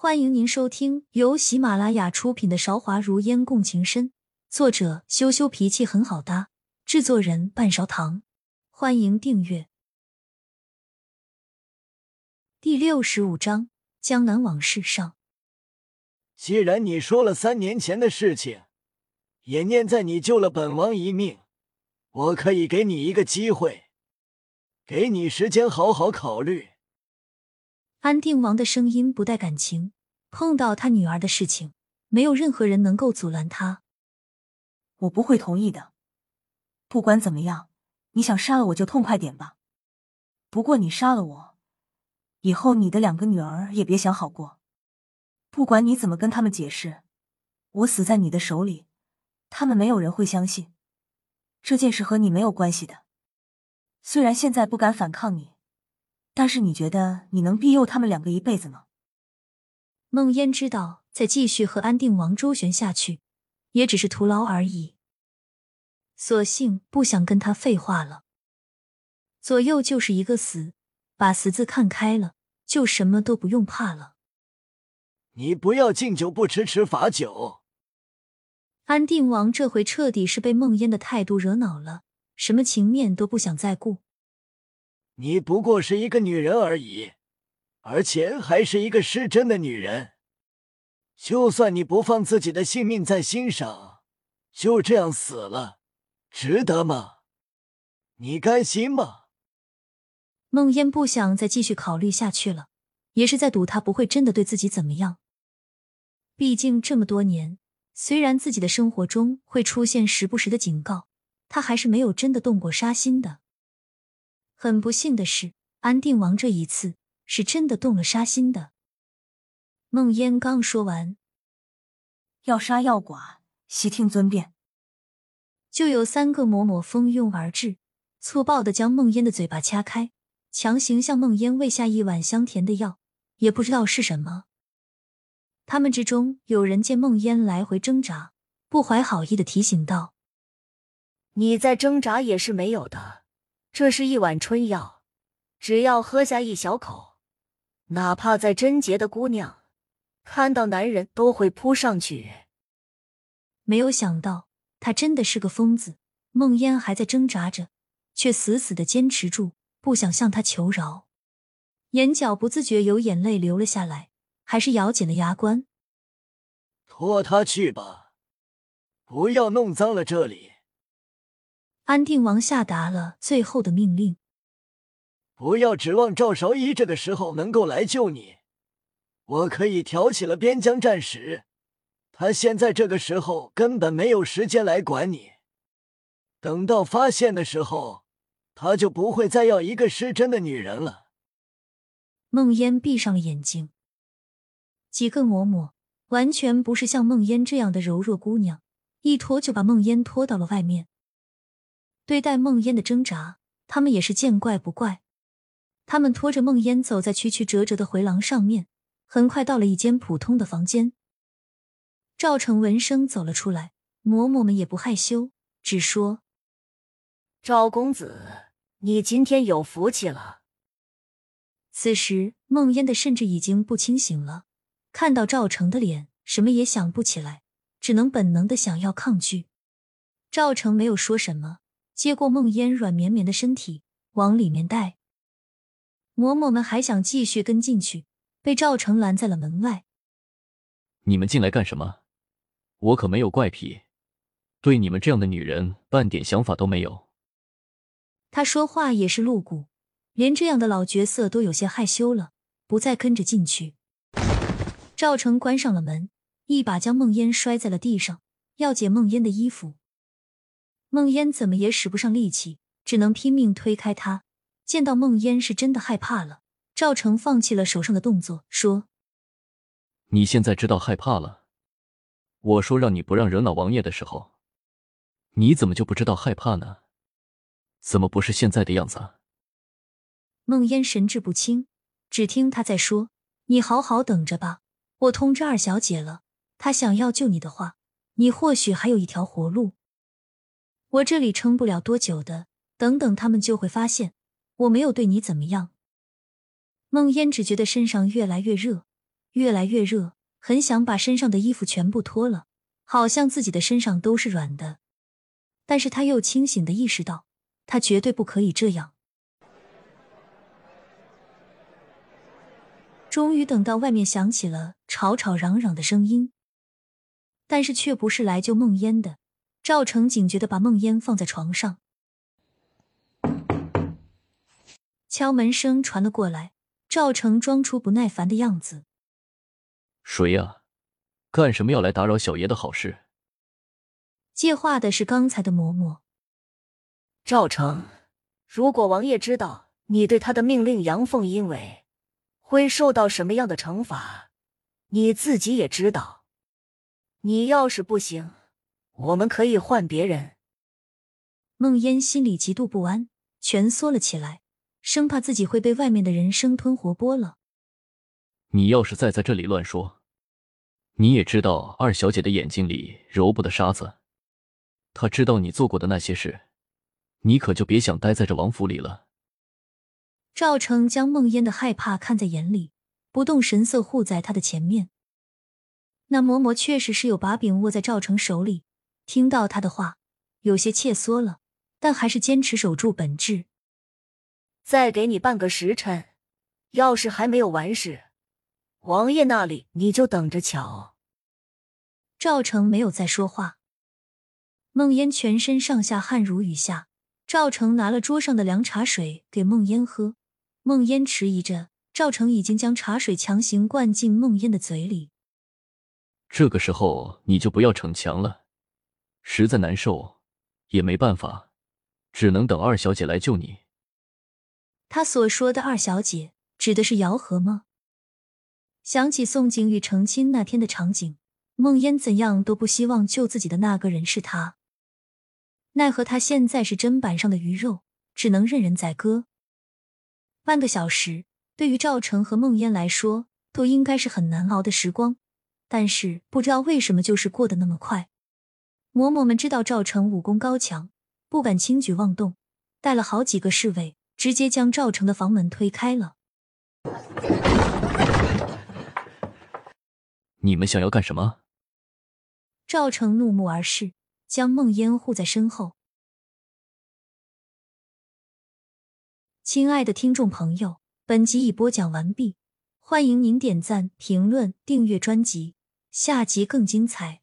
欢迎您收听由喜马拉雅出品的《韶华如烟共情深》，作者羞羞脾气很好搭，制作人半勺糖。欢迎订阅。第六十五章：江南往事上。既然你说了三年前的事情，也念在你救了本王一命，我可以给你一个机会，给你时间好好考虑。安定王的声音不带感情，碰到他女儿的事情，没有任何人能够阻拦他。我不会同意的。不管怎么样，你想杀了我就痛快点吧。不过你杀了我，以后你的两个女儿也别想好过。不管你怎么跟他们解释，我死在你的手里，他们没有人会相信这件事和你没有关系的。虽然现在不敢反抗你。但是你觉得你能庇佑他们两个一辈子吗？孟烟知道，再继续和安定王周旋下去，也只是徒劳而已。索性不想跟他废话了。左右就是一个死，把“死”字看开了，就什么都不用怕了。你不要敬酒不吃吃罚酒。安定王这回彻底是被孟烟的态度惹恼了，什么情面都不想再顾。你不过是一个女人而已，而且还是一个失贞的女人。就算你不放自己的性命在心上，就这样死了，值得吗？你甘心吗？孟烟不想再继续考虑下去了，也是在赌他不会真的对自己怎么样。毕竟这么多年，虽然自己的生活中会出现时不时的警告，他还是没有真的动过杀心的。很不幸的是，安定王这一次是真的动了杀心的。孟烟刚说完，要杀要剐，悉听尊便。就有三个嬷嬷蜂拥而至，粗暴的将孟烟的嘴巴掐开，强行向孟烟喂下一碗香甜的药，也不知道是什么。他们之中有人见孟烟来回挣扎，不怀好意的提醒道：“你再挣扎也是没有的。”这是一碗春药，只要喝下一小口，哪怕再贞洁的姑娘，看到男人都会扑上去。没有想到他真的是个疯子。梦烟还在挣扎着，却死死的坚持住，不想向他求饶，眼角不自觉有眼泪流了下来，还是咬紧了牙关。拖他去吧，不要弄脏了这里。安定王下达了最后的命令：不要指望赵韶仪这个时候能够来救你。我可以挑起了边疆战事，他现在这个时候根本没有时间来管你。等到发现的时候，他就不会再要一个失贞的女人了。梦烟闭上了眼睛。几个嬷嬷完全不是像梦烟这样的柔弱姑娘，一拖就把梦烟拖到了外面。对待梦烟的挣扎，他们也是见怪不怪。他们拖着梦烟走在曲曲折折的回廊上面，很快到了一间普通的房间。赵成闻声走了出来，嬷嬷们也不害羞，只说：“赵公子，你今天有福气了。”此时，梦烟的甚至已经不清醒了，看到赵成的脸，什么也想不起来，只能本能的想要抗拒。赵成没有说什么。接过梦烟软绵绵的身体，往里面带。嬷嬷们还想继续跟进去，被赵成拦在了门外。你们进来干什么？我可没有怪癖，对你们这样的女人半点想法都没有。他说话也是露骨，连这样的老角色都有些害羞了，不再跟着进去。赵成关上了门，一把将梦烟摔在了地上，要解梦烟的衣服。梦烟怎么也使不上力气，只能拼命推开他。见到梦烟是真的害怕了，赵成放弃了手上的动作，说：“你现在知道害怕了。我说让你不让惹恼王爷的时候，你怎么就不知道害怕呢？怎么不是现在的样子？”梦烟神志不清，只听他在说：“你好好等着吧，我通知二小姐了，她想要救你的话，你或许还有一条活路。”我这里撑不了多久的，等等，他们就会发现我没有对你怎么样。梦烟只觉得身上越来越热，越来越热，很想把身上的衣服全部脱了，好像自己的身上都是软的。但是他又清醒的意识到，他绝对不可以这样。终于等到外面响起了吵吵嚷嚷的声音，但是却不是来救梦烟的。赵成警觉的把梦烟放在床上，敲门声传了过来。赵成装出不耐烦的样子：“谁呀？干什么要来打扰小爷的好事？”接话的是刚才的嬷嬷。赵成，如果王爷知道你对他的命令阳奉阴违，会受到什么样的惩罚？你自己也知道。你要是不行。我们可以换别人。梦烟心里极度不安，蜷缩了起来，生怕自己会被外面的人生吞活剥了。你要是再在这里乱说，你也知道二小姐的眼睛里揉不得沙子。她知道你做过的那些事，你可就别想待在这王府里了。赵成将梦烟的害怕看在眼里，不动神色护在她的前面。那嬷嬷确实是有把柄握在赵成手里。听到他的话，有些怯缩了，但还是坚持守住本质。再给你半个时辰，要是还没有完事，王爷那里你就等着瞧。赵成没有再说话。孟烟全身上下汗如雨下，赵成拿了桌上的凉茶水给孟烟喝。孟烟迟疑着，赵成已经将茶水强行灌进孟烟的嘴里。这个时候你就不要逞强了。实在难受，也没办法，只能等二小姐来救你。他所说的二小姐指的是姚和吗？想起宋景宇成亲那天的场景，梦烟怎样都不希望救自己的那个人是他。奈何他现在是砧板上的鱼肉，只能任人宰割。半个小时对于赵成和梦烟来说都应该是很难熬的时光，但是不知道为什么就是过得那么快。嬷嬷们知道赵成武功高强，不敢轻举妄动，带了好几个侍卫，直接将赵成的房门推开了。你们想要干什么？赵成怒目而视，将孟烟护在身后。亲爱的听众朋友，本集已播讲完毕，欢迎您点赞、评论、订阅专辑，下集更精彩。